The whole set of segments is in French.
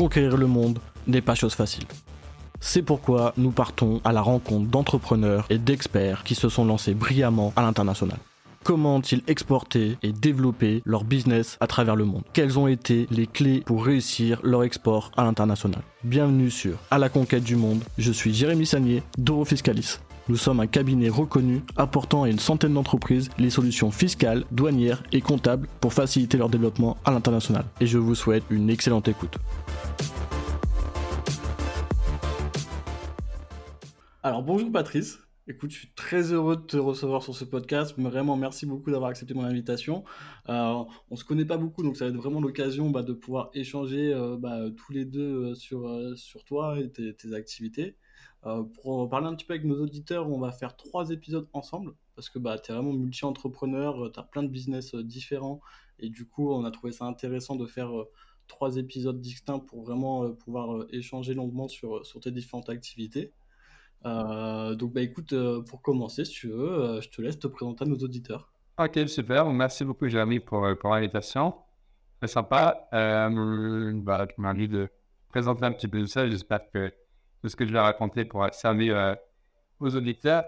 conquérir le monde n'est pas chose facile. C'est pourquoi nous partons à la rencontre d'entrepreneurs et d'experts qui se sont lancés brillamment à l'international. Comment ont-ils exporté et développé leur business à travers le monde? Quelles ont été les clés pour réussir leur export à l'international? Bienvenue sur À la conquête du monde. Je suis Jérémy Sagnier d'Eurofiscalis. Nous sommes un cabinet reconnu apportant à une centaine d'entreprises les solutions fiscales, douanières et comptables pour faciliter leur développement à l'international. Et je vous souhaite une excellente écoute. Alors bonjour Patrice. Écoute, je suis très heureux de te recevoir sur ce podcast. Vraiment, merci beaucoup d'avoir accepté mon invitation. Euh, on se connaît pas beaucoup, donc ça va être vraiment l'occasion bah, de pouvoir échanger euh, bah, tous les deux euh, sur, euh, sur toi et tes, tes activités. Euh, pour parler un petit peu avec nos auditeurs, on va faire trois épisodes ensemble parce que bah, tu es vraiment multi-entrepreneur, tu as plein de business différents et du coup, on a trouvé ça intéressant de faire trois épisodes distincts pour vraiment pouvoir échanger longuement sur, sur tes différentes activités. Euh, donc, bah, écoute, euh, pour commencer, si tu veux, euh, je te laisse te présenter à nos auditeurs. Ok, super. Merci beaucoup, Jérémy, pour, euh, pour l'invitation. Très sympa. Euh, bah, tu m'as dit de présenter un petit peu ça. J'espère que tout ce que je vais raconter pourra servir euh, aux auditeurs.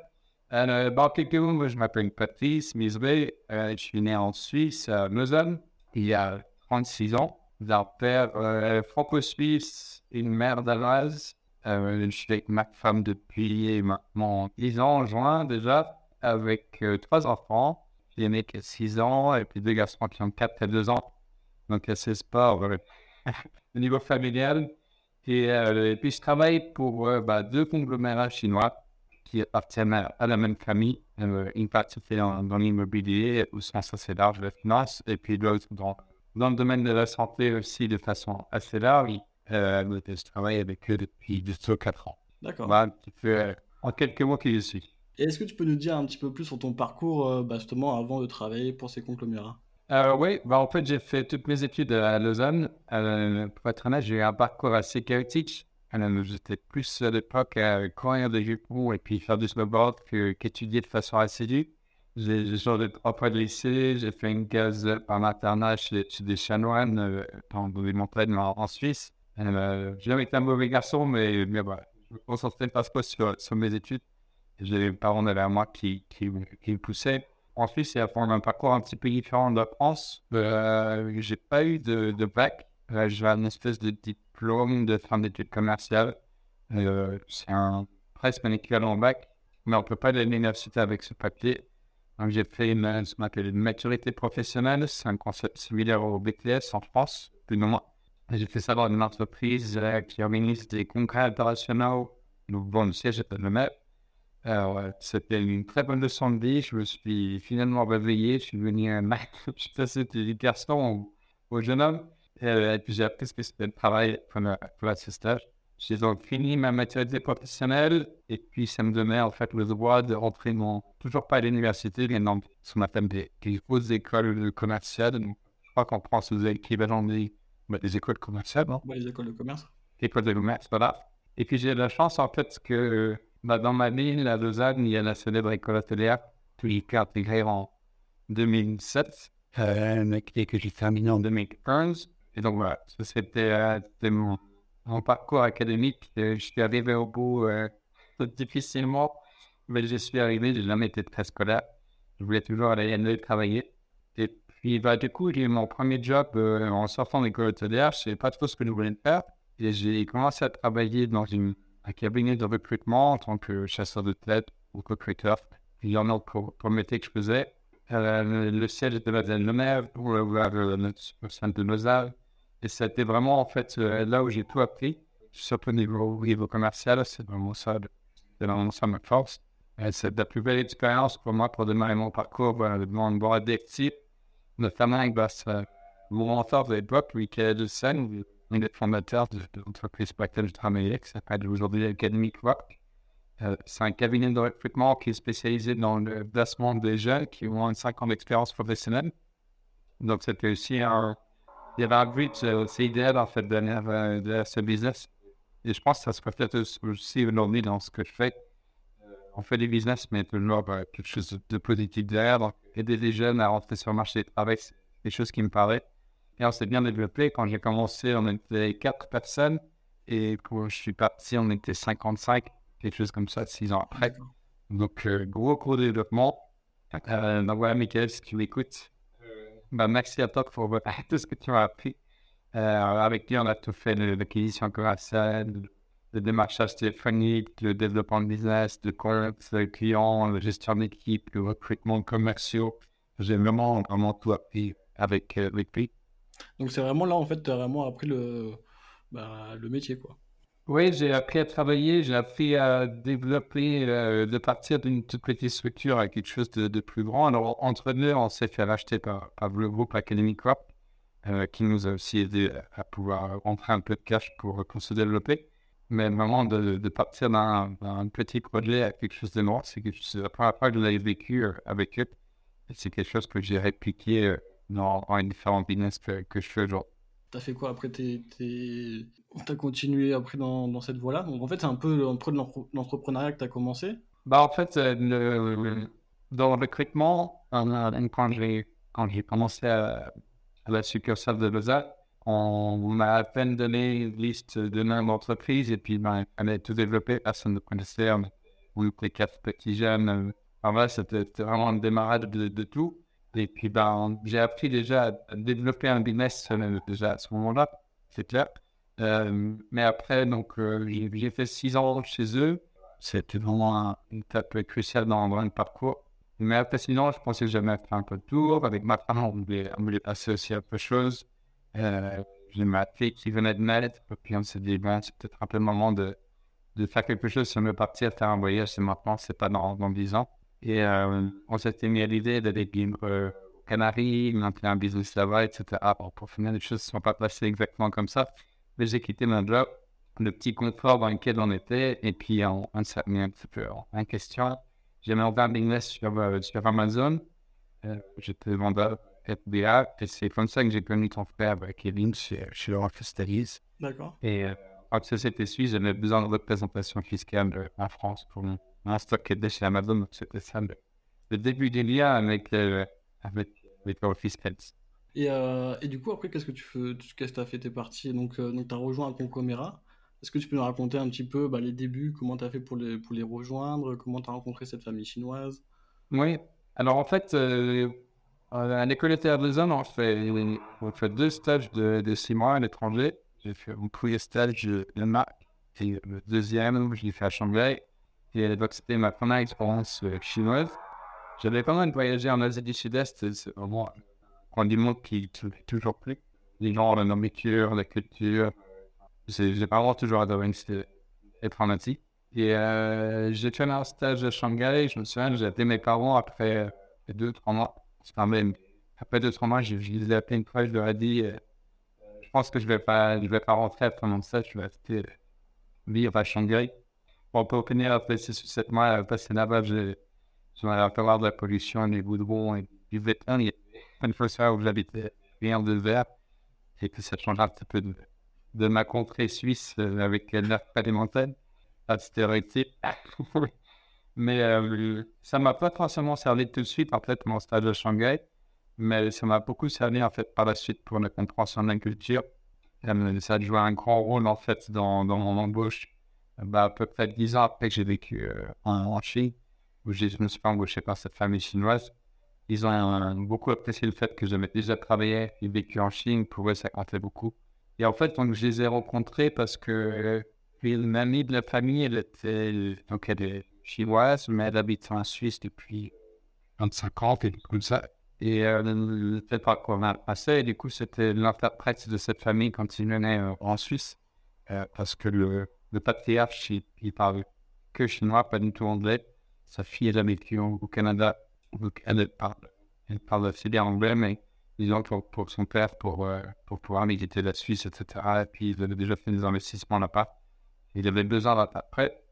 Bah, en quelques mots, moi, je m'appelle Patrice Misbé. Euh, je suis né en Suisse, à Lausanne, il y a 36 ans. J'ai un père euh, franco-suisse une mère danoise. Euh, je suis avec ma femme depuis maintenant 10 ans en juin déjà, avec trois enfants. J'ai né qui a 6 ans et puis deux garçons qui ont 4 et 2 ans. Donc assez sport au niveau familial. Et, euh, et puis je travaille pour euh, bah, deux conglomérats chinois qui appartiennent à, à la même famille. Euh, une partie fait dans, dans l'immobilier au sens assez large de la finance et puis l'autre dans, dans le domaine de la santé aussi de façon assez large. Euh, je travaille avec eux depuis 2-4 ans. D'accord. Voilà un petit peu en quelques mots qui je suis. Et est-ce que tu peux nous dire un petit peu plus sur ton parcours, bah, justement, avant de travailler pour ces conglomérats? Euh, oui, bah, en fait, j'ai fait toutes mes études à Lausanne. Euh, pour être honnête, j'ai eu un parcours assez chaotique. Euh, J'étais plus à l'époque à courir des jupons et puis faire du snowboard que- qu'étudier de façon assidue. J'ai changé trois fois de lycée, j'ai fait une case par internat chez, chez des chanoines euh, dans les montagnes en, en Suisse. Euh, j'ai jamais été un mauvais garçon, mais, mais voilà, je me concentrais pas sur, sur mes études. J'ai les parents derrière moi qui, qui me poussaient. En Suisse, y a un parcours un petit peu différent de la France. Euh, j'ai pas eu de, de bac. Euh, j'ai un espèce de diplôme de fin d'études commerciales. Euh, c'est un, presque un équivalent au bac, mais on peut pas aller à l'université avec ce papier. Donc, j'ai fait une, ce qu'on appelle une maturité professionnelle. C'est un concept similaire au BTS en France, plus ou moins. J'ai fait ça dans une entreprise euh, qui organise des congrès internationaux. Bon, le siège est le. Alors, euh, c'était une très bonne leçon de vie. Je me suis finalement réveillé. Je suis devenu un mec. Je suis passé du garçon au, au jeune homme. Euh, et puis, j'ai appris ce que c'était le travail pour la- ce stage. J'ai donc fini ma maturité professionnelle. Et puis, ça me donnait en fait le droit de rentrer dans, toujours pas à l'université, mais dans ce qu'on appelle des, hautes écoles commerciales. Donc, je crois qu'en France, vous avez l'équivalent des, bah, des écoles commerciales, non? Ouais, les écoles de commerce? école de commerce, voilà. Et puis j'ai la chance en fait que bah, dans ma ville, à Lausanne, il y a la célèbre école hôtelière qui est intégrée en 2007 euh, que j'ai terminé en 2015. Et donc voilà, ça c'était euh, mon, mon parcours académique. Euh, Je suis arrivé au bout euh, difficilement, mais je suis arrivé, j'ai jamais été très scolaire. Je voulais toujours aller, aller travailler. Et puis bah, du coup, j'ai eu mon premier job euh, en sortant de l'école hôtelière. Je ne savais pas trop ce que je voulais faire. Et j'ai commencé à travailler dans une, un cabinet de recrutement en tant que chasseur de tête ou recruteur. Il y en a pour, pour le métier que je faisais. Euh, le siège était basé à Genève, pour le centre de Lausanne. Et c'était vraiment en fait euh, là où j'ai tout appris, surtout au niveau, au commercial. C'est vraiment ça, c'est vraiment ça ma force. Euh, c'est la plus belle expérience pour moi pour démarrer mon parcours euh, dans le bois d'actifs, notamment bah, ça- mon mentor de l'époque, de Seine, un des fondateurs de, de l'entreprise pour laquelle je travaillais, qui s'appelle aujourd'hui Academic Rock. Euh, c'est un cabinet de recrutement qui est spécialisé dans le placement des jeunes qui ont moins de 5 ans d'expérience professionnelle. Donc, c'était aussi un. Il y avait un but euh, assez idéal en fait euh, derrière ce business. Et je pense que ça se reflète aussi aujourd'hui dans ce que je fais. Euh, on fait des business, mais toujours quelque chose de positif derrière. Donc, aider les jeunes à rentrer sur le marché du travail, c'est quelque chose qui me paraît Et on s'est bien développé. Quand j'ai commencé, on était quatre personnes. Et quand je suis parti, on était 55, quelque chose comme ça, six ans après. Donc, euh, gros, gros développement. Euh, donc voilà, Michael, si tu m'écoutes, bah, merci à toi pour tout ce que tu as appris. avec lui, on a tout fait l'acquisition commerciale, le démarchage téléphonique, le développement de business, de compte, le client, la gestion d'équipe, le recrutement commerciaux. J'ai vraiment, vraiment tout appris avec, euh, avec lui. Donc c'est vraiment là, en fait, tu as vraiment appris le, bah, le métier, quoi. Oui, j'ai appris à travailler, j'ai appris à développer, euh, de partir d'une toute petite structure à quelque chose de, plus grand. Alors, entre deux, on s'est fait racheter par, par le groupe Academy Corp, euh, qui nous a aussi aidé à pouvoir rentrer un peu de cash pour, pour se développer mais vraiment de, partir dans, un petit projet à quelque chose de noir, c'est la première que je l'ai vécu euh, avec eux. C'est quelque chose que j'ai répliqué euh, dans, dans, les différents business que, que je fais aujourd'hui. Tu as fait quoi après Tu as continué après dans, dans cette voie-là? Donc en fait, c'est un peu, peu de l'entrepreneuriat que tu as commencé bah, En fait, euh, le, dans le recrutement, quand j'ai commencé à, à la succursale de Lausanne, on m'a à peine donné une liste de noms d'entreprises et puis ben, on a tout développé, personne ne connaissait. On était quatre petits jeunes. Enfin, c'était vraiment un démarrage de, tout. Et puis ben, j'ai appris déjà à développer un business euh, déjà à ce moment-là, c'est clair. Euh, mais après, donc, euh, j'ai fait six ans chez eux. C'était vraiment une étape cruciale dans, le parcours. Mais après, sinon, je pensais que j'avais fait un peu de tour. Avec ma femme, on voulait, on voulait aussi un peu de choses. J'ai ma fille qui venait de naître, puis on s'est dit, ben, c'est peut-être un peu le moment de, de faire quelque chose, si on veut partir faire un voyage, c'est maintenant, c'est pas dans, dans 10 ans. Et euh, on s'était mis à l'idée d'aller vivre euh, aux Canaries, monter un business là-bas, etc. Bon, pour finir, les choses ne sont pas passées exactement comme ça. Mais j'ai quitté mon job, le petit confort dans lequel on était, et puis on, on s'est mis un petit peu en, question. J'ai mis un business sur, euh, sur Amazon. Euh, J'étais vendeur FBA. Et c'est comme ça que j'ai connu ton frère, Kevin, chez, chez Laurent D'accord. Et euh, en société suisse, j'avais besoin de représentation fiscale euh, en France pour un stock qui était chez Amazon. Ça le, début des liens avec, euh, avec, avec Et, euh, et, du coup, après, qu'est-ce que tu fais Qu'est-ce que tu as fait? Tes parties Donc, euh, donc tu as rejoint un Concoméra. Est-ce que tu peux nous raconter un petit peu bah, les débuts? Comment tu as fait pour les, pour les rejoindre? Comment tu as rencontré cette famille chinoise? Oui. Alors, en fait, euh, à l'école de Lausanne, on fait, on fait deux stages de, de six mois à l'étranger. J'ai fait mon premier stage de Danemark et le deuxième, je l'ai fait à Shanghai. Et à c'était ma première expérience euh, chinoise. J'avais pas mal voyagé en Asie du Sud-Est. C'est vraiment un monde qui est toujours plus. Les gens, la nourriture, la culture. J'ai vraiment toujours adoré être en Asie. Et euh, j'ai fait un stage à Shanghai. Je me souviens, j'ai appelé mes parents après deux, trois mois même, après deux, trois mois, je, les ai une fois, je leur ai dit, euh, je pense que je vais pas, je vais pas rentrer après mon stage, je vais rester euh, vivre à Shanghai. Bon, pour finir, après sept mois, euh, passer là-bas, je, je vais avoir de la pollution, des goudrons et du béton. Il y a une fois où j'habitais rien de vert et que ça change un petit peu de, de ma contrée suisse avec l'air. Pas de stéréotype. Mais euh, ça m'a pas forcément servi tout de suite, en fait, mon stage de Shanghai. Mais ça m'a beaucoup servi, en fait, par la suite pour la compréhension de la culture. Euh, ça a joué un grand rôle, en fait, dans, dans mon embauche. Bah, à peu près dix ans après que j'ai vécu euh, en, Chine, où je me suis pas embauché par cette famille chinoise. Ils ont beaucoup apprécié le fait que j'avais déjà travaillé et vécu en Chine. Pour eux, ça comptait beaucoup. Et en fait, donc, je les ai rencontrés parce que une amie de la famille, elle était, donc elle chinoise, mais elle habite en Suisse depuis 25 ans, comme ça. Et euh, le fait par quoi on a passé, et du coup, c'était l'interprète de cette famille quand il venait euh, en Suisse, euh, parce que le, le patriarche, il, il, parle que chinois, pas du tout anglais. Sa fille, elle a vécu au Canada, donc elle parle, elle parle aussi bien anglais, mais disons pour, son père, pour, pour pouvoir militer la Suisse, etc. Et puis, il avait déjà fait des investissements là-bas. Il avait besoin d'interprète.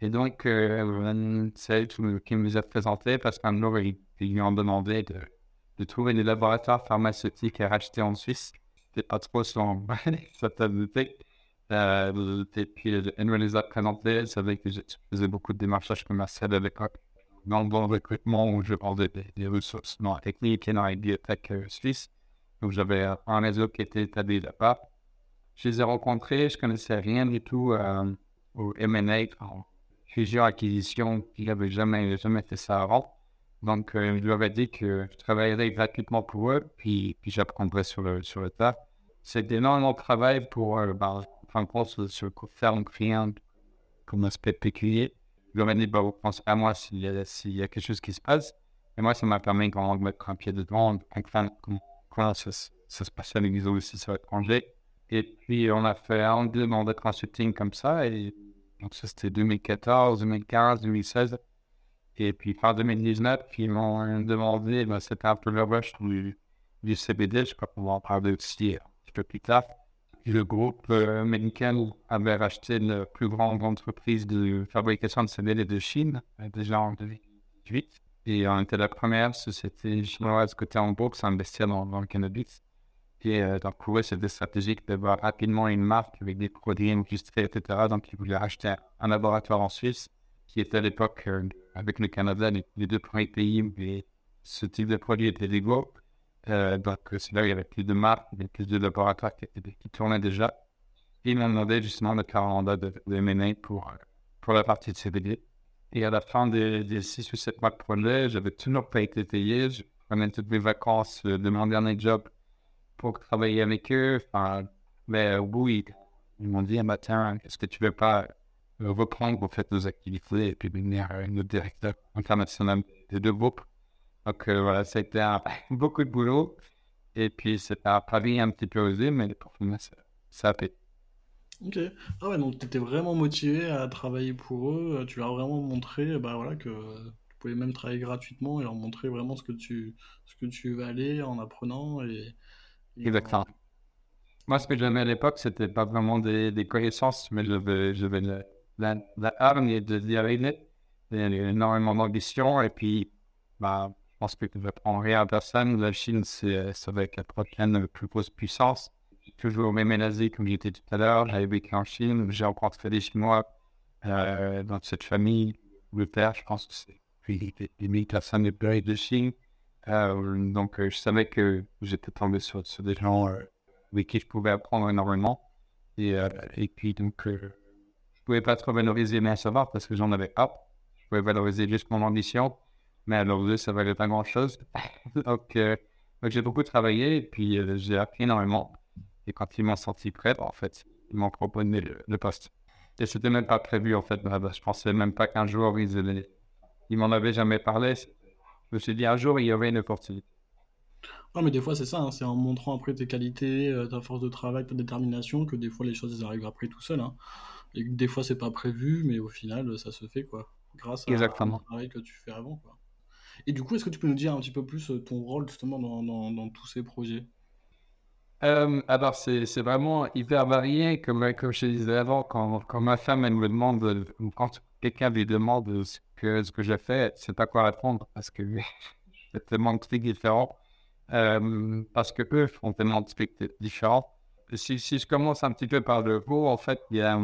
Et donc, euh, c'est elle qui me a présenté parce qu'un jour, ils, lui ont demandé de, trouver des laboratoires pharmaceutiques à racheter en Suisse. C'était pas trop son stabilité. Euh, et puis, elle me les a présentés. Elle savait que je faisais beaucoup de démarchage commercial à l'époque dans le bon recrutement où je vendais des, des ressources non techniques et dans les euh, suisses. Donc j'avais un réseau qui était établi là-bas. Je les ai rencontrés, je connaissais rien du tout euh, au M&A, en fusion-acquisition, il n'avait jamais, jamais fait ça avant. Donc euh, je lui avais dit que je travaillerais gratuitement pour eux, puis, puis j'apprendrais sur le, sur le tas. C'était énormément de travail pour, euh, ben, enfin, sur, sur le faire client comme aspect pécunier. Ai dit, bah, vous pensez à moi s'il y, y a quelque chose qui se passe. Et moi, ça m'a permis quand de mettre un pied dedans, de comprendre comment ça, ça se passait à l'église aussi sur l'étranger. Et puis, on a fait un deux mandats de consulting comme ça. Et donc, ça, c'était 2014, 2015, 2016. Et puis, fin 2019, ils m'ont demandé, ben, c'était un peu le rush du, du CBD, je crois qu'on va en parler aussi un petit peu plus tard. Le groupe euh, avait racheté la plus grande entreprise de fabrication de CBD de Chine, euh, déjà en 2018. Et on était la première société chinoise côté en bourse à dans, le cannabis. Et euh, donc, pour eux, c'était stratégique d'avoir rapidement une marque avec des produits enregistrés, etc. Donc, ils voulaient acheter un, laboratoire en Suisse, qui était à l'époque, euh, avec le Canada, les, deux premiers pays où ce type de produit était légaux. Euh, donc, c'est là où il y avait plus de marques, il plus de laboratoires qui, tournaient déjà. Et ils m'ont demandé justement un mandat de, de pour, pour la partie de CBD. Et à la fin des, des six ou sept mois de projet, j'avais toujours pas été payé. Je prenais toutes mes vacances euh, de mon dernier job pour travailler avec eux. Enfin, mais au bout, ils, m'ont dit un matin, est-ce que tu veux pas euh, reprendre pour faire nos activités et puis devenir euh, notre directeur international des deux groupes. Donc voilà, c'était beaucoup de boulot. Et puis c'était un pari un petit peu osé, mais pour moi, ça, ça a pété. Ok. Ah ouais, donc tu étais vraiment motivé à travailler pour eux. Tu leur as vraiment montré bah, voilà, que tu pouvais même travailler gratuitement et leur montrer vraiment ce que tu, ce que tu valais en apprenant. Et, Exactement. Moi, ce que j'aimais à l'époque, c'était pas vraiment des, des connaissances, mais j'avais, j'avais la, la, la hargne de dire énormément d'ambition. Et puis, bah, pense que je rien à personne. La Chine, c'est, ça va être la prochaine plus grosse puissance toujours ménagé comme j'étais tout à l'heure. J'avais vécu en Chine, j'ai rencontré des Chinois euh, dans cette famille. Le père, je pense que c'est puis les mille personnes de de Chine. Euh, donc, euh, je savais que j'étais tombé sur, sur, des gens avec qui je pouvais apprendre énormément. Et, et puis, donc, je ne pouvais pas trop valoriser mes savoirs parce que j'en avais pas. Je pouvais valoriser juste mon ambition. Mais alors, eux, ça valait pas grand-chose. donc, donc j'ai beaucoup travaillé et puis j'ai appris énormément. Et quand ils m'ont senti prêt, en fait, ils m'ont proposé le, poste. Et c'était même pas prévu, en fait. Bah, je pensais même pas qu'un jour, ils, ils m'en avaient jamais parlé. Je me suis dit, un jour, il y aurait une opportunité. Non, mais des fois, c'est ça. Hein. c'est en montrant après tes qualités, euh, ta force de travail, ta détermination, que des fois, les choses, elles arrivent après tout seul. Hein. Et des fois, c'est pas prévu, mais au final, ça se fait, quoi. Grâce à, Exactement. travail que tu fais avant, quoi. Et du coup, est-ce que tu peux nous dire un petit peu plus euh, ton rôle, justement, dans, dans, tous ces projets? Euh, alors, c'est, vraiment hyper varié. Comme, comme je disais avant, quand, quand ma femme elle me demande, quand quelqu'un lui demande ce que, ce que j'ai fait, c'est pas quoi répondre parce que c'est tellement de trucs différents. Euh, parce que eux font tellement de trucs différents. Si, si je commence un petit peu par le haut, en fait, il y a,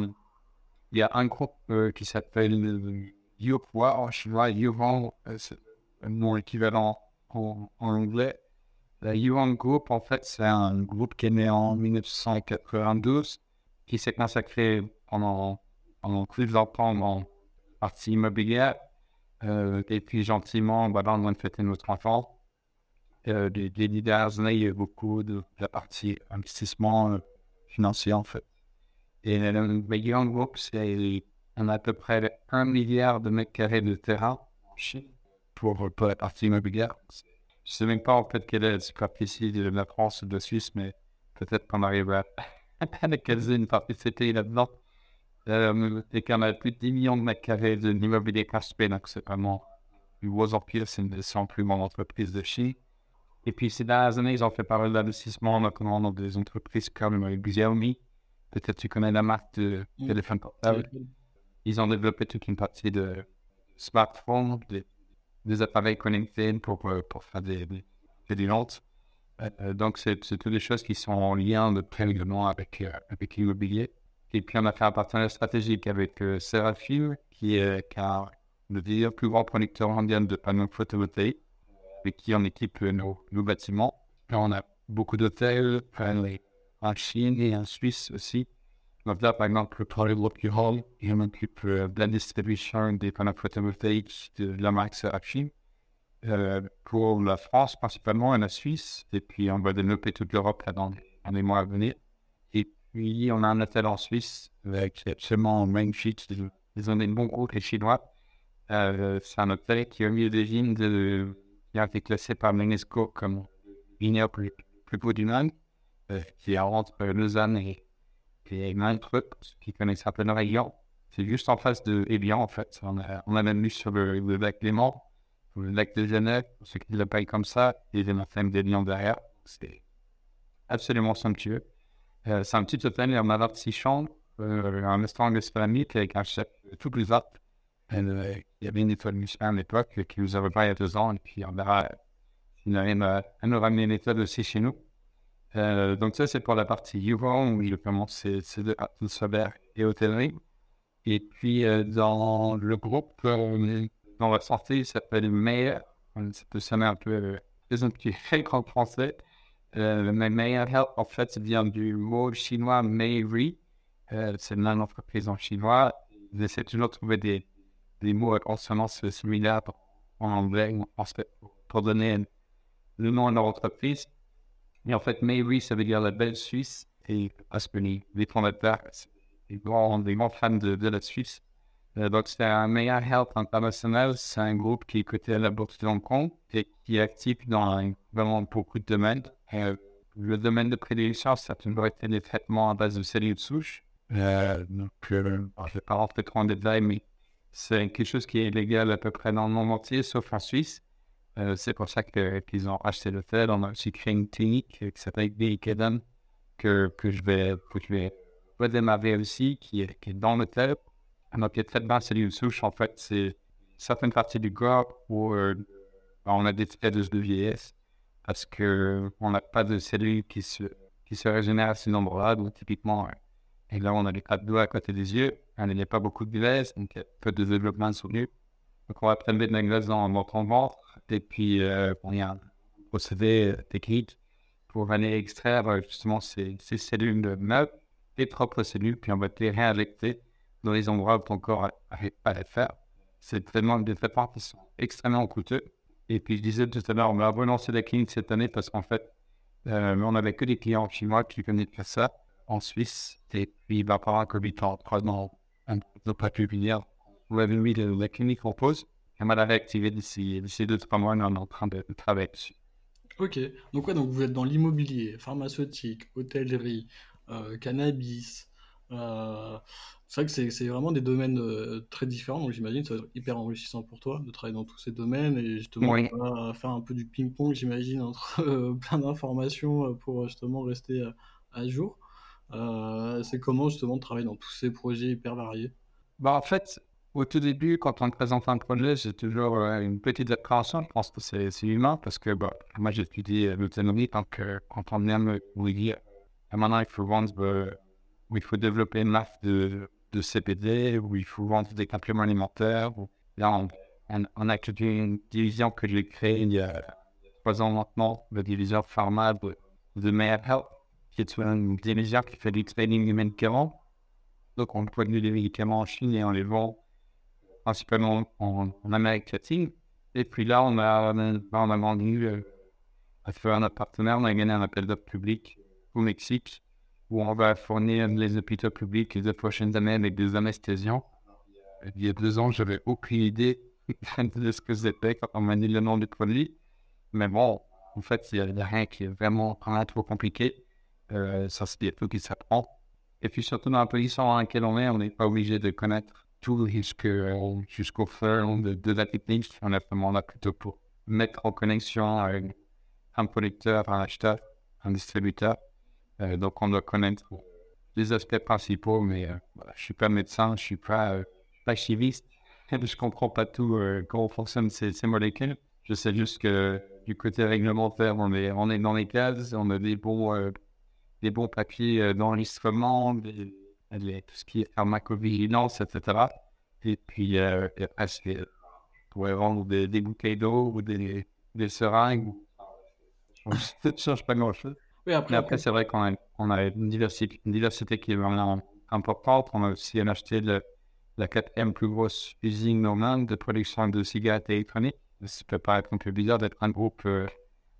il y a un groupe euh, qui s'appelle Yuhua en chinois, Yuhong, nom équivalent en, en anglais. La Yuan Group, en fait, c'est un groupe qui est né en 1992, qui s'est consacré pendant, pendant plus longtemps dans partie immobilière. Euh, et puis, gentiment, voilà, on a fêté notre enfant. Euh, les, dernières années, il y a eu beaucoup de, la partie investissement euh, financier, en fait. Et le Yuan Group, c'est on à peu près un milliard de mètres carrés de terrain pour, pour la partie immobilière. Je sais même pas en fait quelle est la superficie de la France ou de la Suisse, mais peut-être qu'on arrive à localiser une partie de ces pays là-dedans. Euh, et qu'on a plus de 10 millions de mètres carrés de l'immobilier construit, donc c'est vraiment une grosse empire, c'est une des 100 plus grandes entreprises de Chine. Et puis ces dernières années, ils ont fait pas mal d'investissements, notamment dans des entreprises comme Xiaomi. Peut-être tu connais la marque de téléphone portable. Ils ont développé toute une partie de smartphones, des des appareils connectés pour, euh, pour faire des, des, des euh, donc, c'est toutes des choses qui sont en lien de très avec, euh, avec l'immobilier. Et puis, on a fait un partenariat stratégique avec Seraphim, qui est le plus grand producteur mondial de panneaux photovoltaïques, avec qui on équipe nos, nos bâtiments. On a beaucoup d'hôtels, en Chine et en Suisse aussi. Donc là, par exemple, le projet Locky Hall, il m'occupe de la distribution des panneaux photovoltaïques de la marque Serafim euh, pour la France principalement et la Suisse. Et puis, on va développer toute l'Europe dans les mois à venir. Et puis, on a un hôtel en Suisse avec absolument magnifique. Ils ont des bons groupes, Chinois. Euh, c'est un hôtel qui a mis des vignes de, qui a été classé par l'UNESCO comme vignoble plus, plus beau du monde, euh, qui est entre Lausanne et, et Montreux, qui connaissent un peu la région. C'est juste en face de Evian, en fait. On a, on a même vu sur le, le lac Léman, le lac de Genève, pour ceux qui l'appellent comme ça, et des montagnes des lions derrière. C'est absolument somptueux. Euh, c'est un petit hôtel, il y en a six chambres, euh, un restaurant gastronomique avec un chef tout plus hot. Euh, il y avait une étoile Michelin à l'époque qui nous a rejoint il y a deux ans, et puis on verra s'il arrive à, à nous ramener une étoile aussi chez nous. Euh, donc ça, c'est pour la partie Yvon, où il commence ses, ses deux saber et hôtellerie. Et puis, euh, dans le groupe, euh, dans la il s'appelle Meyer. Ça sonner un peu, euh, fake en français. Mais Meyer Health, en fait, vient du mot chinois Meiri. C'est une entreprise en chinois. Ils essaient toujours de trouver des, des mots à consonance similaire en anglais pour donner le nom de leur entreprise. Et en fait, Mary, ça veut dire la belle Suisse. Et que les, fondateurs, des grands, des grands fans de, de la Suisse. Euh, donc, c'est un meilleur Health International. C'est un groupe qui est coté à la bourse de Hong Kong et qui est actif dans vraiment beaucoup de domaines. Euh, le domaine de prédilection, a toujours été les traitements à base de cellules souches. Euh, donc, je ne vais pas rentrer trop en détail, mais c'est quelque chose qui est légal à peu près dans le monde entier, sauf en Suisse. Euh, c'est pour ça qu'ils ont acheté l'hôtel. On a aussi créé une clinique qui s'appelle Eden que, que, je vais, que je redémarrer aussi, qui est, qui est dans l'hôtel. Donc, il y a traitement cellules souches. En fait, c'est certaines parties du corps où euh, on a des stades de vieillesse parce qu'on n'a pas de cellules qui se, qui se régénèrent à ce nombre-là. Donc, typiquement, et là, on a les doigts à côté des yeux. Il n'y a pas beaucoup de graisse, donc peu de développement soutenu. Donc, on va prélever de la graisse dans, ton ventre et puis euh, on y a un procédé pour aller extraire euh, justement ces, cellules de meurtre, les propres cellules, puis on va les réinjecter dans les endroits où ton corps n'arrive pas à les faire. C'est vraiment des traitements qui sont extrêmement coûteux. Et puis je disais tout à l'heure, on va relancer la clinique cette année parce qu'en fait, euh, on n'avait que des clients chinois qui venaient faire ça en Suisse. Et puis il va falloir que vite en probablement un peu pas plus venir. On avait mis la clinique en pause. Elle m'a réactivé d'ici, d'ici deux, trois mois, on est en train de, de travailler dessus? Ok, donc ouais, donc vous êtes dans l'immobilier, pharmaceutique, hôtellerie, euh, cannabis. Euh, c'est vrai que c'est, c'est vraiment des domaines euh, très différents, donc j'imagine que ça va être hyper enrichissant pour toi de travailler dans tous ces domaines et justement Oui. faire un peu du ping-pong, j'imagine, entre plein d'informations pour justement rester à jour. C'est comment justement de travailler dans tous ces projets hyper variés? Bah, en fait, au tout début, quand on présente un projet, j'ai toujours euh, une petite appréhension. Je pense que c'est, humain parce que bah, moi, j'étudie euh, l'autonomie. Donc, euh, quand on vient me me dire, maintenant, il faut vendre, euh, ou il faut développer une marque de, de CPD, ou il faut vendre des compléments alimentaires. Ou... Là, on, on, on une division que j'ai créée il y a trois ans maintenant, la division pharma de, de Meyer Health, qui est une division qui fait du de médicaments. Donc, on produit des médicaments en Chine et on les vend principalement en, en Amérique latine. Et puis là, on a, on a vendu euh, à faire un partenaire, on a gagné un appel d'offres public au Mexique où on va fournir les hôpitaux publics les prochaines années avec des anesthésiants. Il y a deux ans, j'avais aucune idée de ce que c'était quand on m'a dit le nom du produit. Mais bon, en fait, il n'y a, rien qui est vraiment rien trop compliqué. Euh, ça, c'est des trucs qui s'apprend. Et puis surtout dans la position dans laquelle on est, on n'est pas obligé de connaître tout euh, jusqu'au fond de, de la technique. On est vraiment là plutôt pour mettre en connexion avec un producteur, un acheteur, un distributeur. Euh, donc on doit connaître les aspects principaux, mais euh, je suis pas médecin, je suis pas, euh, pas je comprends pas tout euh, comment fonctionnent ces, ces molécules. Je sais juste que du côté réglementaire, on est, on est dans les cases, on a des bons, euh, des bons papiers euh, d'enregistrement, des- tout ce qui est pharmacovigilance, etc. Et puis, euh, et après, c'est pour vendre des, des bouteilles d'eau ou des, des seringues. Ça ne change pas grand-chose. Oui, après, Mais après, c'est vrai qu'on a, on a une, diversité, une diversité qui est vraiment importante. On a aussi acheté le, la quatrième plus grosse usine au monde de production de cigarettes électroniques. Ça peut paraître un peu bizarre d'être un groupe euh,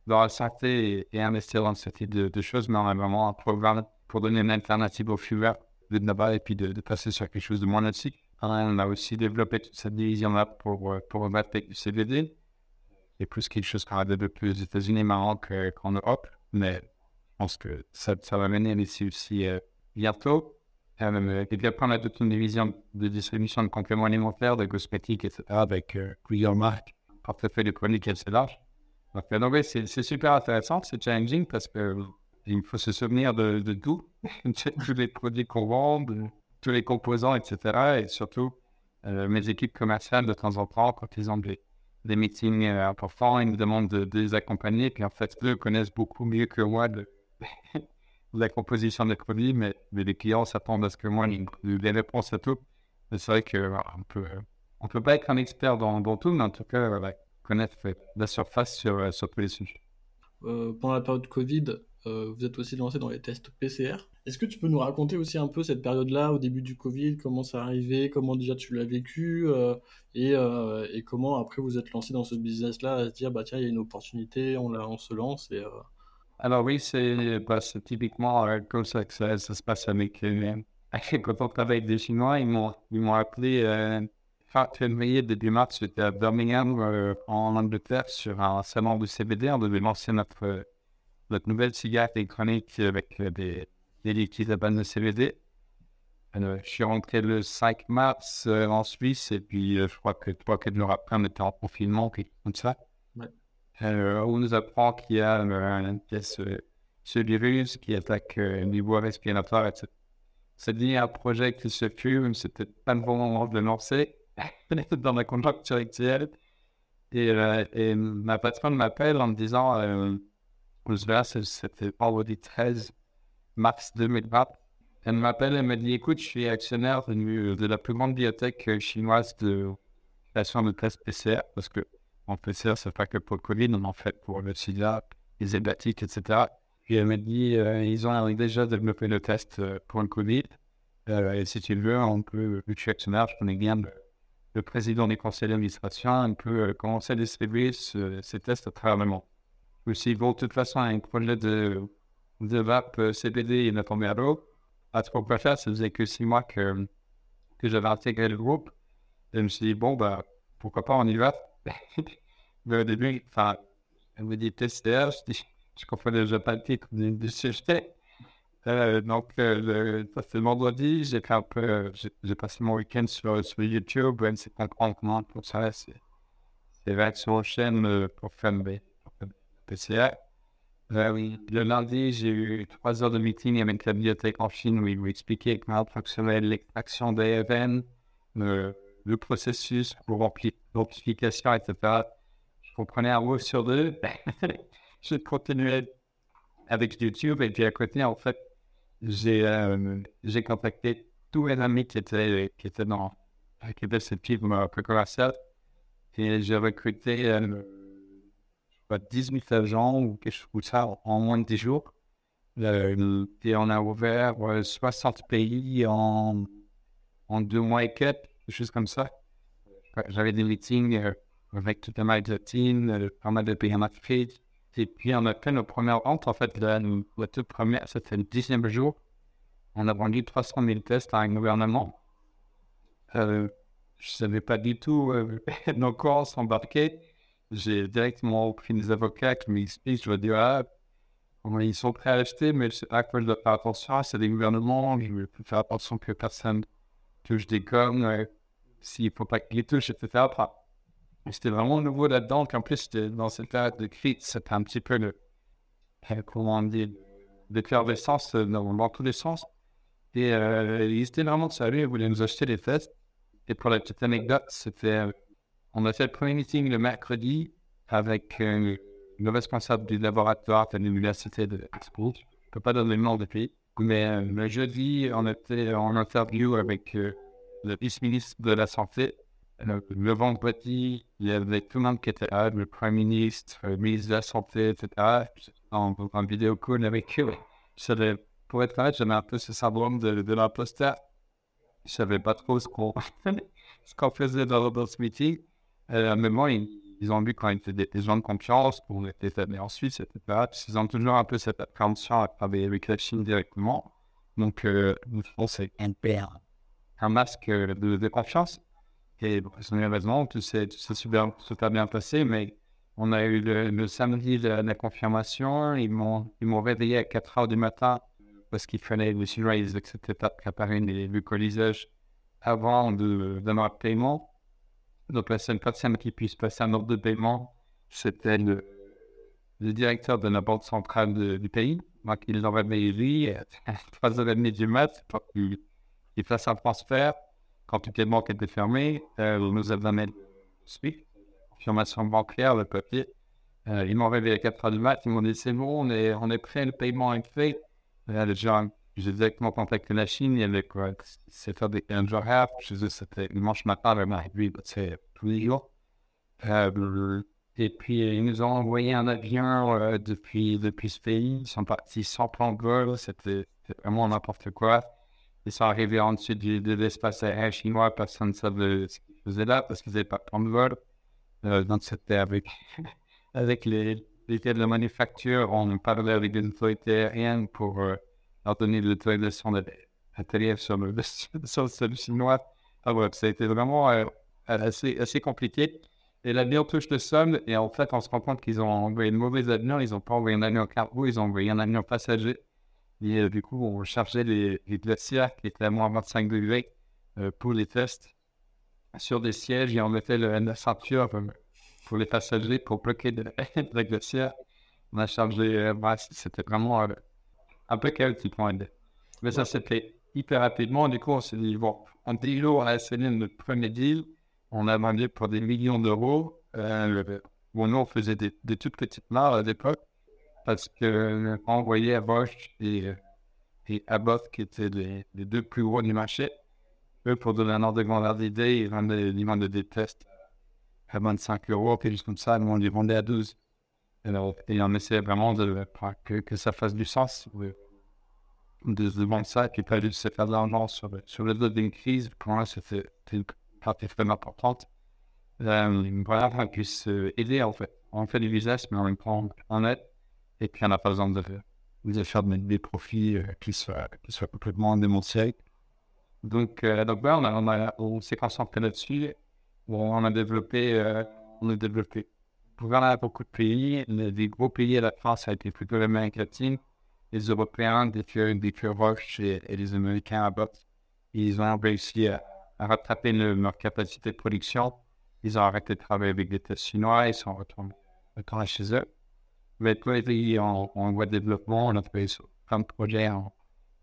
dans la santé et, investir dans ce type de, choses, mais on a vraiment un programme pour donner une alternative aux fumeurs de là-bas et puis de, passer sur quelque chose de moins nocif. On a aussi développé toute cette division-là pour, euh, pour avec du CBD. C'est plus quelque chose qu'on a développé aux États-Unis marrant qu'en Europe, mais je pense que ça, ça va venir ici aussi euh, bientôt. Euh, et puis après, on a toute une division de distribution de compléments alimentaires, de cosmétiques, etc., avec euh, plusieurs marques, portefeuille de est assez large. Donc, euh, donc c'est super intéressant, c'est challenging parce que il faut se souvenir de, de tout, tous les produits qu'on vend, tous les composants, etc. Et surtout, mes équipes commerciales, de temps en temps, quand ils ont des, des meetings importants, ils me demandent de, de, les accompagner. Puis en fait, eux connaissent beaucoup mieux que moi de, la composition des produits, mais, mais les clients s'attendent à ce que moi, des réponses à tout. C'est vrai qu'on peut, on peut pas être un expert dans, dans tout, mais en tout cas, connaître la surface sur, euh, tous les sujets. Euh, pendant la période Covid, euh, vous êtes aussi lancé dans les tests PCR. Est-ce que tu peux nous raconter aussi un peu cette période-là, au début du Covid, comment ça arrivait, comment déjà tu l'as vécu, et, et, comment après vous êtes lancé dans ce business-là, à se dire, bah tiens, il y a une opportunité, on, se lance, alors oui, c'est bah, typiquement euh, comme ça que ça, se passe avec... Euh, quand on travaille avec des Chinois, ils m'ont appelé euh, fin février, début mars, j'étais à Birmingham, euh, en Angleterre, sur un salon de CBD. On devait lancer notre, notre nouvelle cigarette électronique avec des, des liquides à base de CBD. je suis rentré le 5 mars en Suisse et puis je crois que trois, quatre jours après, on était en confinement, comme ça. Euh, on nous apprend qu'il y a euh, ce, virus qui attaque euh, les voies respiratoires, etc. C'est dit un projet qui se fume, c'était pas le bon moment de le lancer dans la conjoncture actuelle. Et, et ma patronne m'appelle en me disant, euh, c'était vendredi 13 mars 2020. Elle m'appelle et me dit, écoute, je suis actionnaire de, la plus grande bibliothèque chinoise de création de tests PCR, parce que peut PCR, c'est pas que pour le Covid, on en fait pour le sida, les hépatites, etc. Et elle m'a dit, euh, ils ont déjà développé le test euh, pour le Covid. Euh, et si tu veux, on peut, vu que je suis actionnaire, je connais bien le, président du conseil d'administration, on peut commencer à distribuer ces tests à travers le monde. Aussi, bon, de toute façon, un projet de, de VAP CBD, il a tombé à peut faire, ça faisait que six mois que, que j'avais intégré le groupe. Et je me suis dit, bon, bah, pourquoi pas, on y va. Mais au début, enfin, elle me dit TCR, je, dis, je comprenais déjà pas le titre du, sujet. Euh, donc, euh, le, c'est vendredi, j'ai fait un peu, euh, j'ai passé mon week-end sur, sur YouTube, elle s'est comprendre comment pour ça, c'est, c'est vers sur chaîne euh, pour faire PCR. Euh, le lundi, j'ai eu trois heures de meeting avec la bibliothèque en Chine où ils expliqué comment fonctionnait l'extraction des EVN, le processus pour l'amplification, etc. Je comprenais un mot sur deux. je continuais avec YouTube et puis à côté, en fait, j'ai euh, contacté tous les amis qui étaient, qui étaient dans qui étaient cette commercial et j'ai recruté euh, 18 agents ou quelque chose comme ça en moins de 10 jours. Euh, et on a ouvert 60 euh, pays en, en deux mois et quelques des comme ça. J'avais des meetings euh, avec toute la euh, pas mal de pays en Afrique. Et puis, on a fait nos premières ventes. En fait, la, la toute première, c'était le dixième jour. On a vendu 300 000 tests à un gouvernement. Je ne savais pas du tout euh, dans quoi on s'embarquait. J'ai directement pris des avocats qui m'expliquent, je vais dire, ah, ils sont prêts à acheter, mais sais pas quoi je dois faire attention. C'est des gouvernements, je veux faire attention que personne touche des cornes, euh, s'il ne faut pas qu'il les touche, etc. C'était vraiment nouveau là-dedans. En plus, dans cette période de crise, c'était un petit peu le, euh, comment dire, l'effervescence euh, dans, dans tous les sens. Et euh, ils étaient vraiment sérieux, ils voulaient nous acheter des tests. Et pour la petite anecdote, c'était, on a fait le premier meeting le mercredi avec le responsable du laboratoire de l'université de Je ne peux pas donner le nom de pays. Mais euh, le jeudi, on était en interview avec euh, le vice-ministre de la Santé le, le vendredi, il y avait tout le monde qui était là, le Premier ministre, le ministre de la Santé, etc. En, vidéo call avec eux. Pour être honnête, j'avais un peu ce syndrome de, de l'imposteur. Je savais pas trop ce qu'on, ce qu'on faisait dans, dans ce meeting. Euh, mais bon, ils, ont vu quand ils étaient des, gens de confiance, qu'on était établis en Suisse, etc. Ils ont toujours un peu cette appréhension avec la Chine directement. Donc, euh, c'est un, masque de, de confiance. Et personnellement, tout s'est super, super bien passé, mais on a eu le, samedi la, la confirmation. Ils m'ont ils m'ont réveillé à 4 heures du matin parce qu'il fallait le pas de préparer les leucolysages avant de d'avoir le paiement. Donc la seule personne qui puisse passer un ordre de paiement, c'était le, directeur de la banque centrale du pays. Donc ils l'ont réveillé lui à 3h30 du mat pour qu'il il fasse un transfert quand toutes les banques étaient fermées. Euh, nous a donné le SWIFT, confirmation bancaire, le papier. Euh, ils m'ont réveillé à 4 heures du mat, ils m'ont dit c'est bon, on est, on est prêt, le paiement est fait. Euh, j'ai directement contacté la Chine, il y avait quoi, faire des 15 jours après, je eux, c'était dimanche matin, le mardi, c'est tous les jours. Euh, et puis, ils nous ont envoyé un avion euh, depuis, depuis ce pays. Ils sont partis sans plan de vol. C'était c'était vraiment n'importe quoi. Ils sont arrivés en dessous de l'espace aérien chinois. Personne ne savait ce qu'ils faisaient là parce qu'ils n'avaient pas de plan de vol. Euh, donc, c'était avec, avec les, les de manufacture. On parlait avec les autorités aériennes pour leur donner l'autorisation d'atterrir sur le, sur le sol chinois. Ah ouais, ça a été vraiment euh, assez, assez compliqué. Et l'avion touche le sol, et en fait, on se rend compte qu'ils ont envoyé une mauvaise avion. Ils n'ont pas envoyé un avion cargo, ils ont envoyé un avion passager. Et euh, du coup, on chargeait les, les glacières qui étaient à moins 25 degrés euh, pour les tests sur des sièges et on mettait le, la ceinture pour les passagers pour bloquer de, de la glacière. On a chargé, ouais, c'était vraiment un peu chaotique. dire. Mais ça s'est fait hyper rapidement. Du coup, on s'est dit, bon, en deal, on a signé notre premier deal. On a vendu pour des millions d'euros. Euh, bon, nous, on faisait des, des toutes petites marges à l'époque parce que euh, on voyait à Bosch et, euh, et Abbott, qui étaient les, les deux plus gros du marché, eux, pour donner un ordre de grandeur d'idée, ils vendaient, ils vendaient des tests à 25 euros, quelque chose comme ça. Nous, on les vendait à 12. Et on essayait vraiment de, que, que ça fasse du sens, de, de, de vendre ça, et puis pas juste se faire de l'argent sur, sur le dos d'une crise. Pour moi, c'était une partie vraiment importante. Euh, voilà, qu'on puisse euh, aider, en fait. On fait du business, mais on prend en aide. Et puis, on n'a pas besoin de, de faire des, profits euh, qui, soient, qui soient complètement démentiels. Donc, euh, donc ouais, on, on, s'est concentré là-dessus. On a développé, euh, on a développé voilà, beaucoup de pays. Les, gros pays à la fin, ça a été plutôt l'Amérique latine. Les Européens, des feux, des feux roches et, les Américains à bord. Ils ont réussi à, rattraper le- leur capacité de production. Ils ont arrêté de travailler avec des tests chinois. Ils sont retournés, retournés chez eux. Mais tous les pays en, voie de développement, on a fait plein de projets en,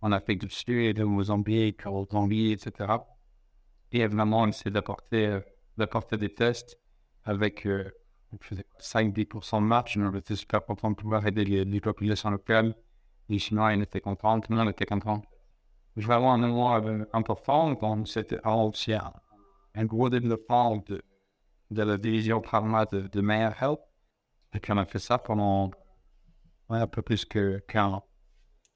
en Afrique du Sud, au Mozambique, au Zambie, etc. Et vraiment, on essaie d'apporter, euh, d'apporter des tests avec euh, on faisait 5-10% de marge. On était super content de pouvoir aider les, les populations locales. Les Chinois, ils étaient contents, tout le monde était content. Vraiment un moment euh, important. Donc, c'était aussi un, un gros développement de, de la division pharma de, de Meyer Health. Et puis, on a fait ça pendant ouais, un peu plus que qu'un an.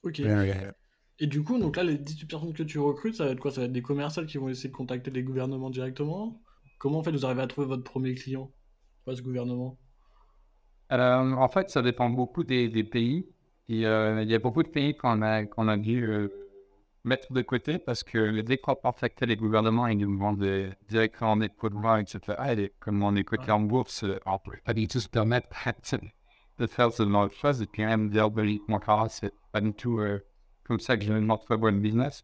Ok. Euh, Et du coup, donc là, les 18 personnes que tu recrutes, ça va être quoi? Ça va être des commerciaux qui vont essayer de contacter les gouvernements directement? Comment en fait vous arrivez à trouver votre premier client? Ce gouvernement? Euh, en fait, ça dépend beaucoup des, des pays. Et, euh, il y a beaucoup de pays qu'on a, qu'on a dû euh, mettre de côté parce que dès qu'on contactait les gouvernements, ils nous demandaient directement des vin, etc. Et les- comme on est coté en bourse, on ne peut pas du tout se permettre de faire ce genre de choses. Et puis même dire, mon cas, c'est pas du tout comme ça que je ne très bon business.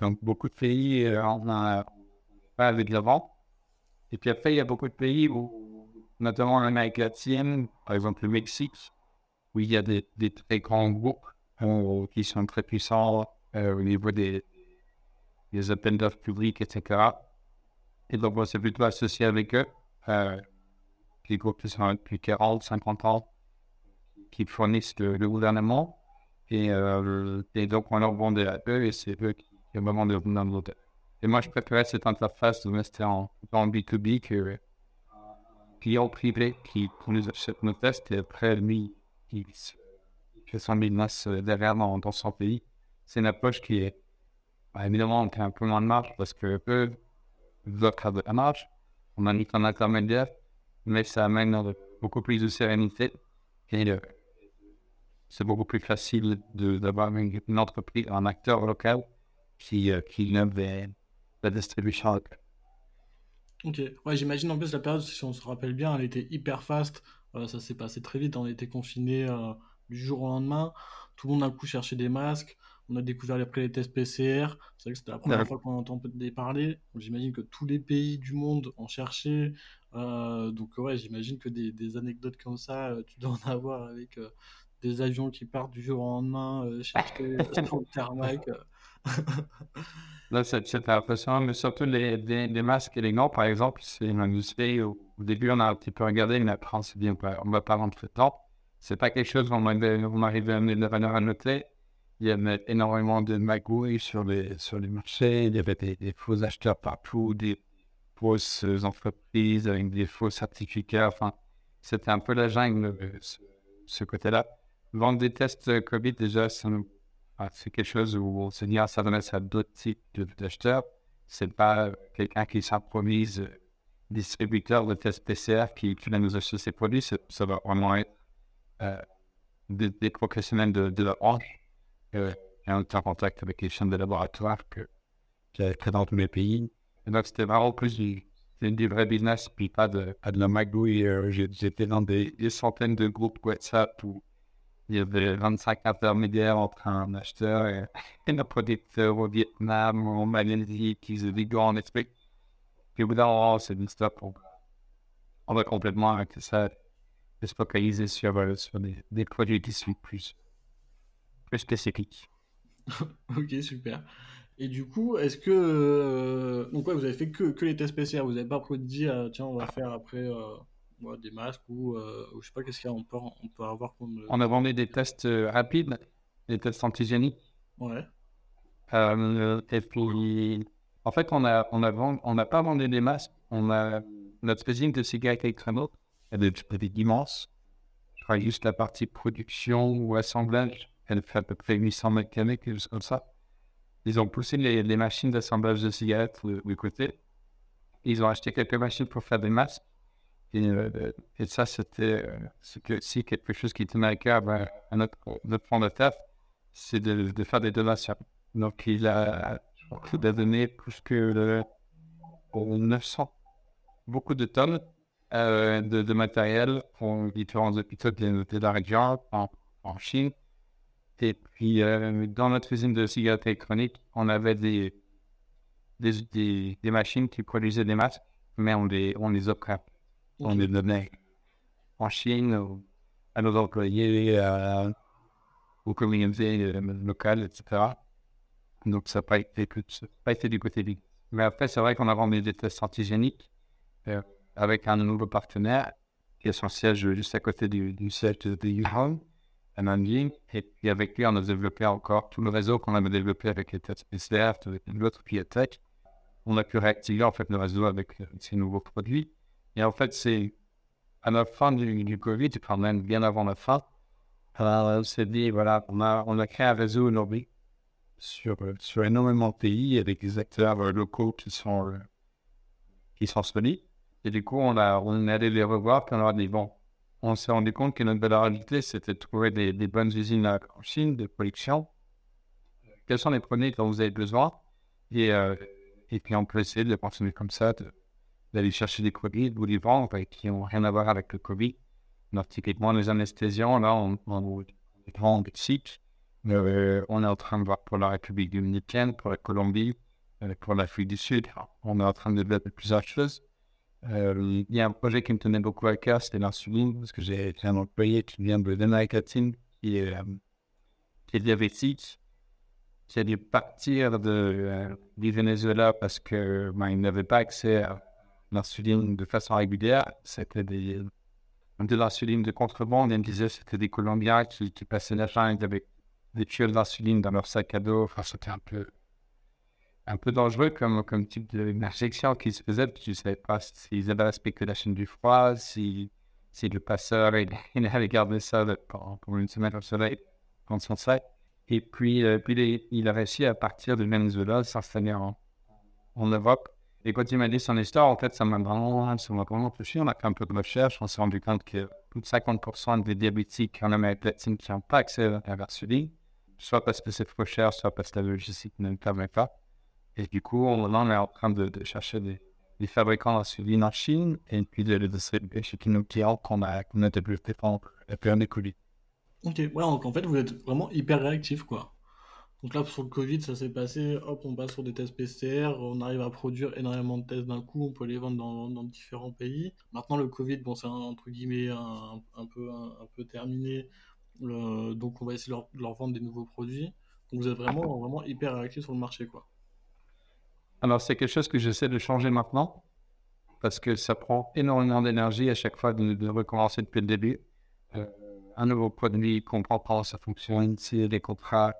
Donc, beaucoup de pays, on a pas avec l'avant. Et puis après, il y a beaucoup de pays où, notamment en Amérique latine, par exemple le Mexique, où il y a des, des très grands groupes euh, qui sont très puissants euh, au niveau des, des appels d'offres publics, etc. Et donc, on plutôt associé avec eux, euh, les groupes qui sont depuis 40, 50 ans, qui fournissent le, le gouvernement. Et, euh, et donc, on leur vendait à eux et c'est eux qui, qui de venir nous Et moi, je préférais cette interface de rester en, en B2B que client privé qui, nous achète nos tests et après, lui, il fait son business derrière dans, dans son pays. C'est une approche qui est, bah, évidemment, on a un peu moins de marge parce que eux veulent faire de la marge. On a mis un intermédiaire, mais ça amène beaucoup plus de sérénité et euh, c'est beaucoup plus facile d'avoir une, entreprise, un acteur local qui, euh, qui la distribution. Ok, ouais, j'imagine en plus la période, si on se rappelle bien, elle était hyper fast. Euh, ça s'est passé très vite. On a été confinés euh, du jour au lendemain. Tout le monde a coup cherché des masques. On a découvert après les tests PCR. C'est vrai que c'était la première fois qu'on entend parler. J'imagine que tous les pays du monde ont cherché. Euh, donc ouais, j'imagine que des, des, anecdotes comme ça, tu dois en avoir avec des avions qui partent du jour au lendemain, chercher le thermac. Là, c'est impressionnant, mais surtout les, masques et les gants, par exemple, c'est une industrie où, au début, on a un petit peu regardé, mais après, on s'est dit, on ne va pas rentrer dedans. C'est pas quelque chose où on à amener de valeur à noter. Il y avait énormément de magouilles sur les, sur les marchés, il y avait des, faux acheteurs partout, des fausses entreprises avec des faux certificats. Enfin, c'était un peu la jungle, ce, ce côté-là. Vendre des tests Covid, déjà, ça nous ah, c'est quelque chose où on se dit, ah, ça s'adresse à d'autres types d'acheteurs. C'est pas quelqu'un qui s'improvise euh, distributeur de tests PCR qui, qui va nous acheter ses produits. Ça va vraiment être euh, des, professionnels de, de la hanche. Euh, et on est en contact avec les chaînes de laboratoire que, qui dans tous les pays. Donc, c'était vraiment plus du, du vrai business, puis pas de, pas de la magouille. Euh, j'étais dans des, des, centaines de groupes WhatsApp où il y avait 25 intermédiaires entre un acheteur et, un producteur au Vietnam, ou en Malaisie, qui se dit en. Puis au bout d'un moment, c'est une stop. On, on va complètement arrêter ça et se focaliser sur, euh, sur des, des, produits qui sont plus, plus spécifiques. ok, super. Et du coup, est-ce que. Euh, donc, ouais, vous avez fait que, que les tests PCR Vous n'avez pas dire, euh, tiens, on va faire après. Euh des masques ou, euh, ou, je sais pas qu'est-ce qu'il y a, on peut, on peut avoir comme... On a vendu des tests euh, rapides, des tests antigéniques. Ouais. Euh, et puis, en fait, on a, on a on n'a pas vendu des masques. On a notre usine de cigarettes électroniques, elle est immense. Je crois juste la partie production ou assemblage, elle fait à peu près 800 mètres carrés, quelque chose comme ça. Ils ont poussé les, les machines d'assemblage de cigarettes du côté. Ils ont acheté quelques machines pour faire des masques. Et, euh, ça, c'était euh, aussi quelque chose qui tenait à cœur à notre, notre fondateur, c'est de, faire des donations. Donc, il a, donné plus que 900, beaucoup de tonnes euh, de, matériel pour différents hôpitaux de, de la région en, Chine. Et puis, dans notre usine de cigarettes électroniques, on avait des, machines qui produisaient des masques, mais on les, on les on les donnait en Chine à nos employés, à, aux communautés locales, etc. Donc, ça n'a pas été, pas été du côté du. Mais après, c'est vrai qu'on a vendu des tests antigéniques euh, avec un nouveau partenaire qui est son siège juste à côté du, du siège de Yuhan, à Nanjing. Et puis, avec lui, on a développé encore tout le réseau qu'on avait développé avec les tests PCR, avec l'autre biotech. On a pu réactiver en fait le réseau avec ces nouveaux produits. Et en fait, c'est à la fin du, du Covid, quand même bien avant la fin, on s'est dit, voilà, on a, on a créé un réseau aujourd'hui sur, sur énormément de pays avec des acteurs euh, locaux qui sont, euh, qui sont solides. Et du coup, on, a, on est allé les revoir, puis on a dit, bon, on s'est rendu compte que notre valeur ajoutée, c'était de trouver des, bonnes usines en Chine de production. Quels sont les produits dont vous avez besoin? Et, euh, et puis on peut essayer de les comme ça, d'aller chercher des produits ou des ventes qui n'ont rien à voir avec le Covid. Donc, typiquement, les anesthésiants, là, on, on. Euh, on est en train de voir pour la République dominicaine, pour la Colombie, euh, pour l'Afrique du Sud. On est en train de développer plusieurs choses. Euh, il y a un projet qui me tenait beaucoup à cœur, c'était l'insuline, parce que j'ai un employé qui vient de l'Amérique qui est, qui est diabétique, a dû partir de, du Venezuela parce qu'il ben, n'avait pas accès à l'insuline de façon régulière. C'était des, de l'insuline de contrebande. Il me disait c'était des Colombiens qui, passaient la jungle avec des tuyaux d'insuline dans leur sac à dos. Enfin, c'était un peu, un peu dangereux comme, comme type d'injection qui se faisait. Je ne savais pas s'ils avaient la spéculation du froid, si, si le passeur il, il avait gardé ça pour, une semaine au soleil, quand son sac. Et puis, euh, puis il a réussi à partir de Venezuela, s'installer en, en Europe. Et quand il m'a dit son histoire, en fait, ça m'a vraiment, ça m'a vraiment touché. On a fait un peu de recherche, on s'est rendu compte que plus de 50% des diabétiques en Amérique latine qui n'ont pas accès à l'insuline, soit parce que c'est trop cher, soit parce que la logistique ne le permet pas. Et du coup, on, est en train de, chercher des, des fabricants d'insuline en Chine et puis de les distribuer chez nos clients qu'on a, qu'on a développé pendant la période de Ok, ouais, donc en fait, vous êtes vraiment hyper réactif, quoi. Donc là, sur le Covid, ça s'est passé, hop, on passe sur des tests PCR, on arrive à produire énormément de tests d'un coup, on peut les vendre dans, différents pays. Maintenant, le Covid, bon, c'est entre guillemets un, un peu, un, peu terminé, donc on va essayer de leur, vendre des nouveaux produits. Donc vous êtes vraiment, vraiment hyper réactif sur le marché, quoi. Alors, c'est quelque chose que j'essaie de changer maintenant, parce que ça prend énormément d'énergie à chaque fois de, recommencer depuis le début. Euh, un nouveau produit, comprendre comment ça fonctionne, c'est des contrats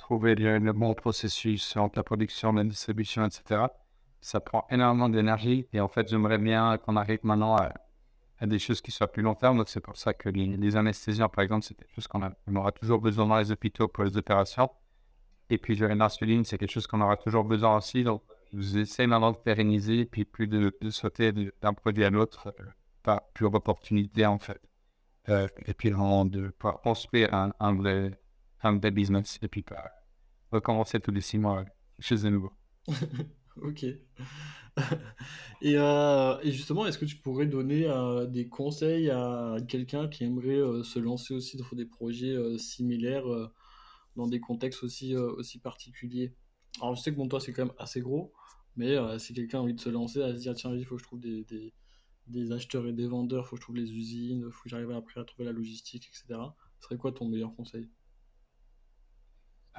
trouver le, bon processus entre la production, la distribution, etc. Ça prend énormément d'énergie et en fait, j'aimerais bien qu'on arrive maintenant à, des choses qui soient plus long terme. Donc, c'est pour ça que les, anesthésiens, par exemple, c'est quelque chose qu'on aura toujours besoin dans les hôpitaux pour les opérations. Et puis, l'insuline, c'est quelque chose qu'on aura toujours besoin aussi. Donc, j'essaie maintenant de pérenniser puis plus de, sauter d'un produit à l'autre euh, par pure opportunité, en fait. Euh, et puis, de pouvoir construire un vrai un vrai business et puis pas recommencer tous les six mois chez de nouveau. ok. et, euh, et, justement, est-ce que tu pourrais donner euh, des conseils à quelqu'un qui aimerait euh, se lancer aussi dans des projets similaires dans des contextes aussi, aussi particuliers? Alors, je sais que bon, toi, c'est quand même assez gros, mais si quelqu'un a envie de se lancer, à se dire tiens, il faut que je trouve des, des, des acheteurs et des vendeurs, il faut que je trouve les usines, il faut que j'arrive après à trouver la logistique, etc. Ce serait quoi ton meilleur conseil?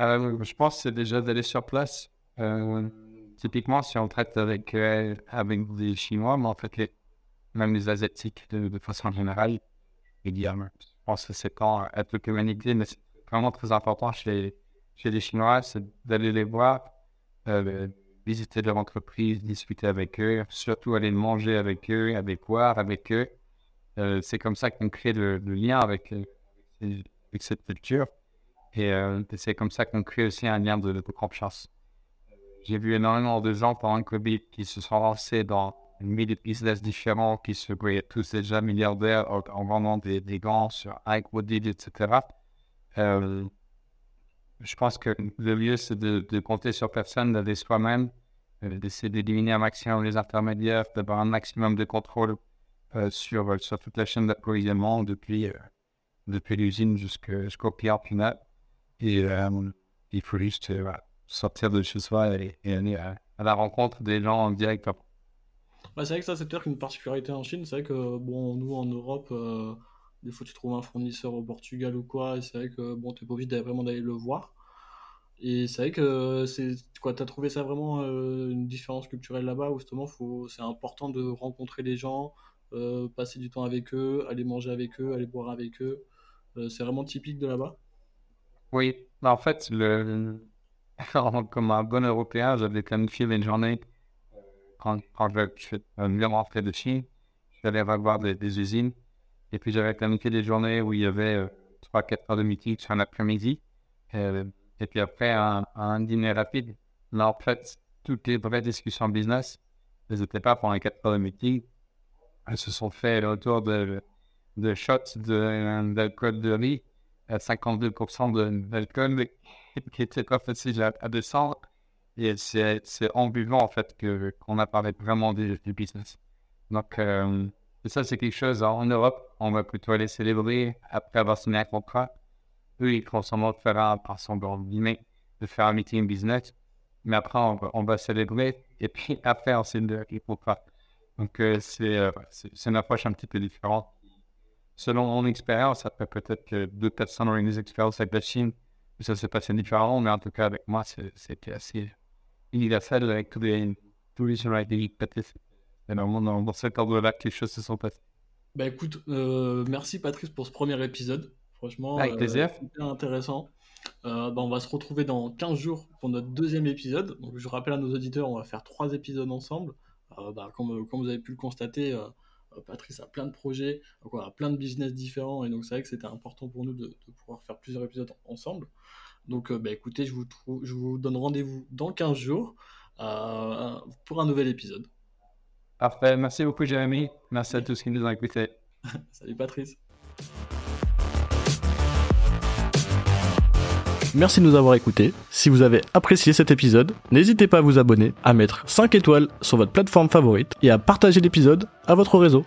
Euh, je pense que c'est déjà d'aller sur place. Euh, typiquement, si on traite avec, euh, avec des Chinois, mais en fait, même les Asiatiques de, façon générale, évidemment, je pense que c'est quand être humanité, mais c'est vraiment très important chez, chez les Chinois, c'est d'aller les voir, visiter leur entreprise, discuter avec eux, surtout aller manger avec eux, aller boire avec eux. c'est comme ça qu'on crée le, lien avec, avec cette culture. Et euh, c'est comme ça qu'on crée aussi un lien de, de confiance. J'ai vu énormément de gens pendant le Covid qui se sont lancés dans mille de business différents, qui se croyaient tous déjà milliardaires en, vendant des, des, gants sur Ike etc. Euh, je pense que le mieux, c'est de, de, compter sur personne, d'aller soi-même, euh, d'essayer d'éliminer un maximum les intermédiaires, d'avoir un maximum de contrôle sur, sur toute la chaîne d'approvisionnement, depuis, depuis l'usine jusqu'au final. Et euh, il faut juste euh, sortir de chez soi et, aller à, la rencontre des gens en direct. C'est vrai que ça, c'est peut-être une particularité en Chine. C'est vrai que, bon, nous en Europe, euh, des fois tu trouves un fournisseur au Portugal ou quoi, et c'est vrai que, bon, t'es pas obligé vraiment d'aller le voir. Et c'est vrai que, c'est quoi, t'as trouvé ça vraiment une différence culturelle là-bas où justement, faut, c'est important de rencontrer les gens, passer du temps avec eux, aller manger avec eux, aller boire avec eux. c'est vraiment typique de là-bas. Oui, en fait, comme un bon Européen, j'avais planifié une journée quand, quand je suis venu rentrer de Chine. J'allais voir des, usines. Et puis, j'avais planifié des journées où il y avait 3-4 heures de meeting sur un après-midi. Euh, et puis après, un, dîner rapide. Là, en fait, toutes les vraies discussions business, elles n'étaient pas pendant les 4 heures de meeting. Elles se sont faites autour de, shots d'alcool de, riz 52% d'alcool qui était pas facile à, descendre. Et c'est en buvant, en fait, qu'on a parlé vraiment du, business. Donc, euh, ça, c'est quelque chose en Europe, on va plutôt aller célébrer après avoir signé un contrat. Eux, ils font semblant de faire un, par de faire un meeting business. Mais après, on va, célébrer. Et puis, après, on signe le. Donc, euh, euh, c'est une approche un petit peu différente selon mon expérience, après peut-être que d'autres personnes ont eu des expériences avec la Chine, ça s'est passé différemment, mais en tout cas avec moi, c'était assez universel avec tous les, tous les gens avec Et dans, dans, dans cet ordre-là que les choses se sont passées. Bah écoute, euh, merci Patrice pour ce premier épisode. Franchement, avec plaisir. Euh, intéressant. bah, on va se retrouver dans 15 jours pour notre deuxième épisode. Donc, je rappelle à nos auditeurs, on va faire trois épisodes ensemble. Bah, comme, comme, vous avez pu le constater, Patrice a plein de projets, a plein de business différents, et donc c'est vrai que c'était important pour nous de, de, pouvoir faire plusieurs épisodes ensemble. Donc, bah, écoutez, je vous, je vous donne rendez-vous dans 15 jours pour un nouvel épisode. Parfait. Merci beaucoup, Jérémy. Merci à tous qui nous ont écoutés. Salut, Patrice. Merci de nous avoir écoutés. Si vous avez apprécié cet épisode, n'hésitez pas à vous abonner, à mettre 5 étoiles sur votre plateforme favorite et à partager l'épisode à votre réseau.